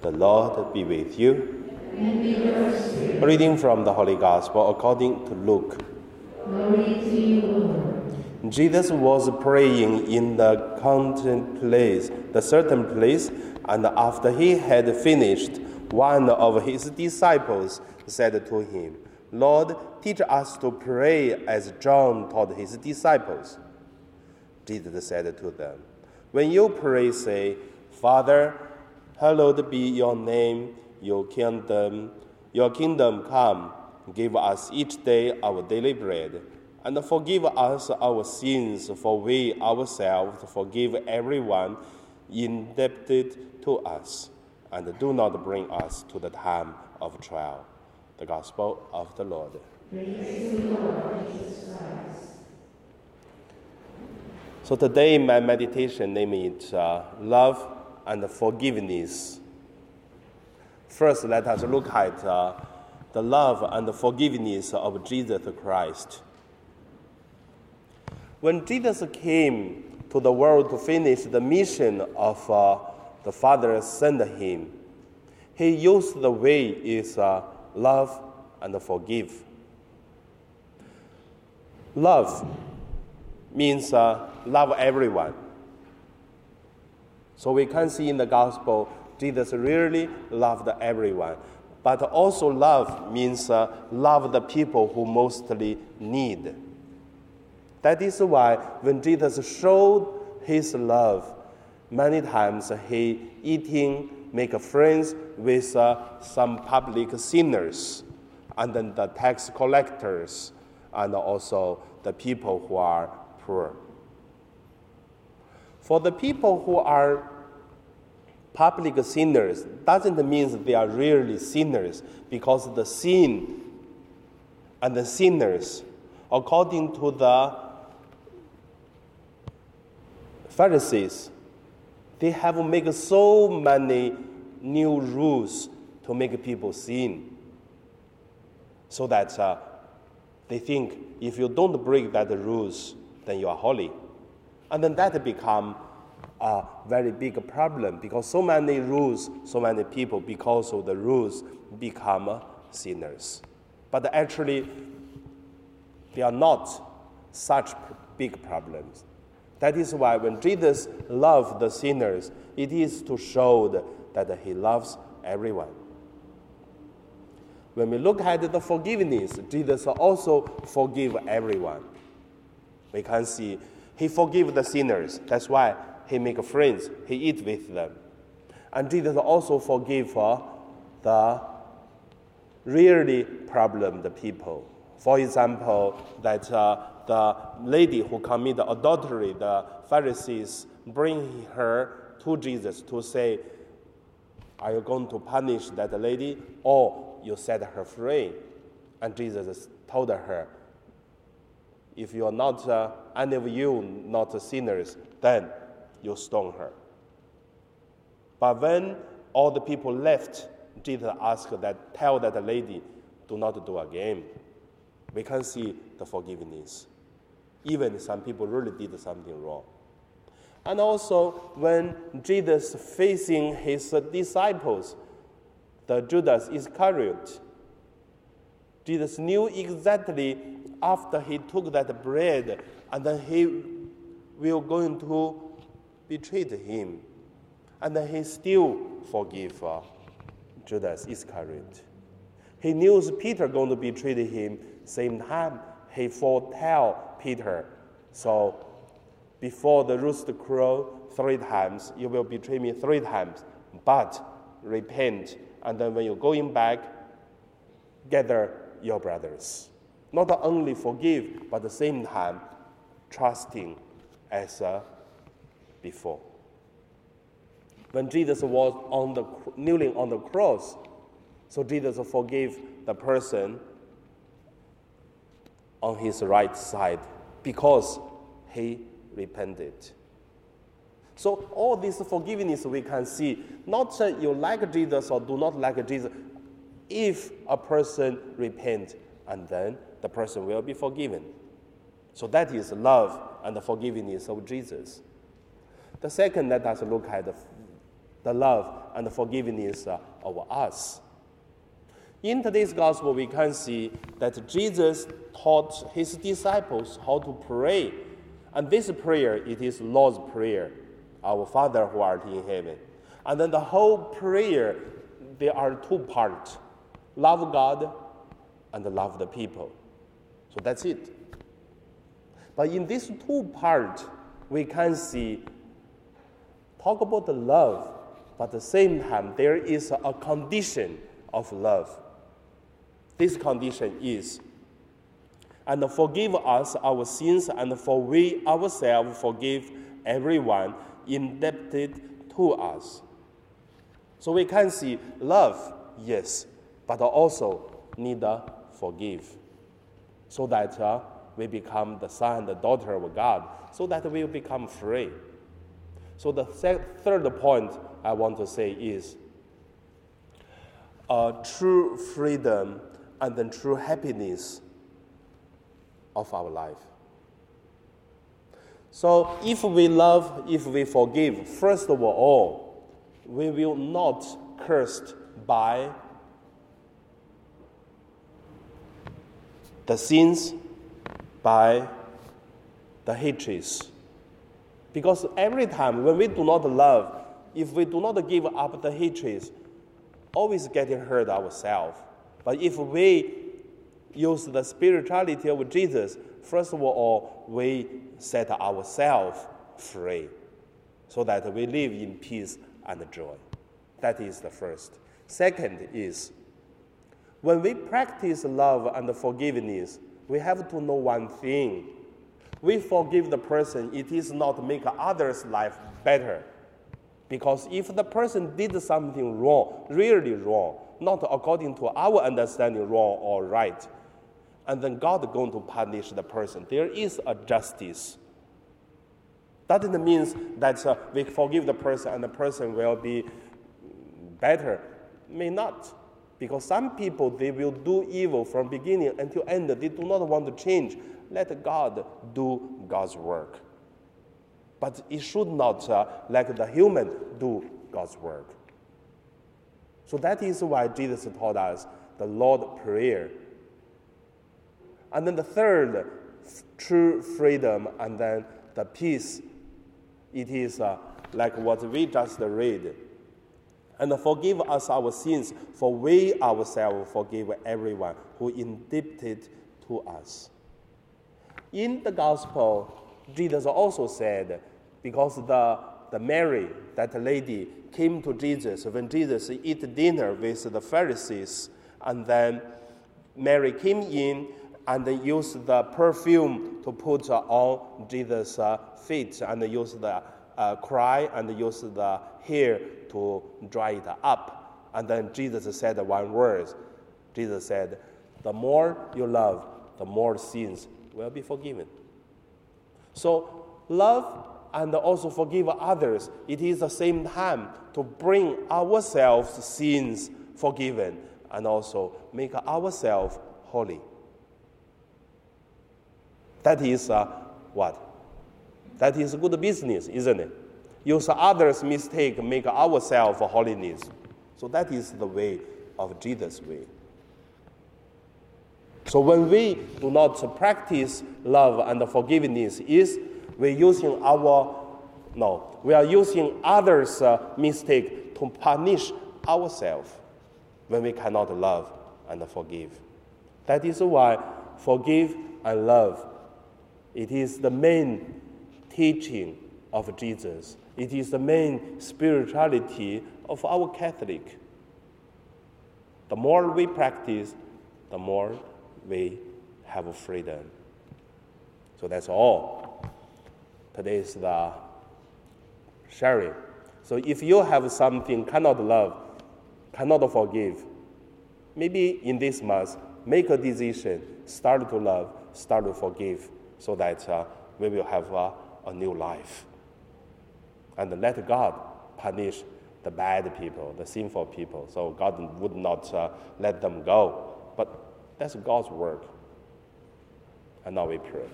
The Lord be with you. A reading from the Holy Gospel according to Luke. To you, Jesus was praying in the content place, the certain place, and after he had finished, one of his disciples said to him, Lord, teach us to pray as John taught his disciples. Jesus said to them, When you pray, say, Father, hallowed be your name, your kingdom, your kingdom come. Give us each day our daily bread, and forgive us our sins, for we ourselves forgive everyone indebted to us, and do not bring us to the time of trial. The Gospel of the Lord. So today, my meditation name is uh, love and forgiveness. First, let us look at uh, the love and forgiveness of Jesus Christ. When Jesus came to the world to finish the mission of uh, the Father sent him, he used the way is uh, love and forgive. Love means uh, love everyone. So we can see in the gospel, Jesus really loved everyone. But also, love means uh, love the people who mostly need. That is why when Jesus showed his love, many times he eating, make friends with uh, some public sinners, and then the tax collectors, and also the people who are poor. For the people who are public sinners doesn't mean they are really sinners because the sin and the sinners, according to the Pharisees, they have made so many new rules to make people sin. So that uh, they think if you don't break that rules, then you are holy. And then that become a very big problem because so many rules, so many people, because of the rules, become sinners. But actually, they are not such big problems. That is why when Jesus loved the sinners, it is to show that he loves everyone. When we look at the forgiveness, Jesus also forgive everyone. We can see he forgive the sinners. That's why he make friends. He eat with them. And Jesus also forgive uh, the really problem the people. For example, that uh, the lady who committed adultery, the Pharisees bring her to Jesus to say, Are you going to punish that lady or you set her free? And Jesus told her, if you are not, uh, any of you not sinners, then you stone her. But when all the people left, Jesus asked that, tell that lady, do not do again. We can see the forgiveness. Even some people really did something wrong. And also, when Jesus facing his disciples, the Judas Iscariot, Jesus knew exactly after he took that bread and then he will going to betray him. And then he still forgive uh, Judas Iscariot. He knew Peter going to betray him. Same time, he foretell Peter. So before the rooster crow three times, you will betray me three times. But repent, and then when you're going back, gather your brothers. Not only forgive, but at the same time, trusting as uh, before. When Jesus was on the, kneeling on the cross, so Jesus forgave the person on his right side because he repented. So all this forgiveness we can see, not that you like Jesus or do not like Jesus, if a person repent and then the person will be forgiven. So that is love and the forgiveness of Jesus. The second, let us look at the, the love and the forgiveness uh, of us. In today's gospel, we can see that Jesus taught his disciples how to pray. And this prayer, it is Lord's Prayer, our Father who art in heaven. And then the whole prayer, there are two parts love God and love the people. So that's it. But in these two parts, we can see, talk about the love, but at the same time, there is a condition of love. This condition is, and forgive us our sins, and for we ourselves forgive everyone indebted to us. So we can see love, yes, but also need forgive, so that uh, we become the son and the daughter of God, so that we become free. So the third point I want to say is uh, true freedom and then true happiness of our life. So, if we love, if we forgive, first of all, we will not cursed by the sins, by the hatreds. Because every time when we do not love, if we do not give up the hatreds, always getting hurt ourselves. But if we use the spirituality of Jesus, first of all, we set ourselves free so that we live in peace and joy. That is the first. Second is when we practice love and forgiveness, we have to know one thing. We forgive the person, it is not to make others' life better. Because if the person did something wrong, really wrong, not according to our understanding wrong or right, and then God is going to punish the person. There is a justice. That doesn't mean that uh, we forgive the person and the person will be better. May not. Because some people, they will do evil from beginning until end. They do not want to change. Let God do God's work. But it should not uh, let the human do God's work. So that is why Jesus taught us the Lord Prayer. And then the third, true freedom, and then the peace. It is uh, like what we just read. And forgive us our sins, for we ourselves forgive everyone who indebted to us. In the gospel, Jesus also said, because the, the Mary, that lady, came to Jesus when Jesus eat dinner with the Pharisees, and then Mary came in and used the perfume to put on Jesus' feet, and used the uh, cry and use the hair to dry it up. And then Jesus said one word. Jesus said, "The more you love, the more sins will be forgiven." So love and also forgive others. It is the same time to bring ourselves sins forgiven and also make ourselves holy. That is uh, what? That is good business, isn't it? Use others' mistake, make ourselves holiness. So that is the way of Jesus' way. So when we do not practice love and forgiveness, is we're using our, no, we are using others' uh, mistake to punish ourselves when we cannot love and forgive. That is why forgive and love, it is the main teaching of Jesus. It is the main spirituality of our Catholic. The more we practice, the more we have freedom. So that's all today is the sharing. So if you have something cannot love, cannot forgive, maybe in this month, make a decision, start to love, start to forgive, so that uh, we will have uh, a new life. And let God punish the bad people, the sinful people. So God would not uh, let them go. But that's God's work. And now we pray.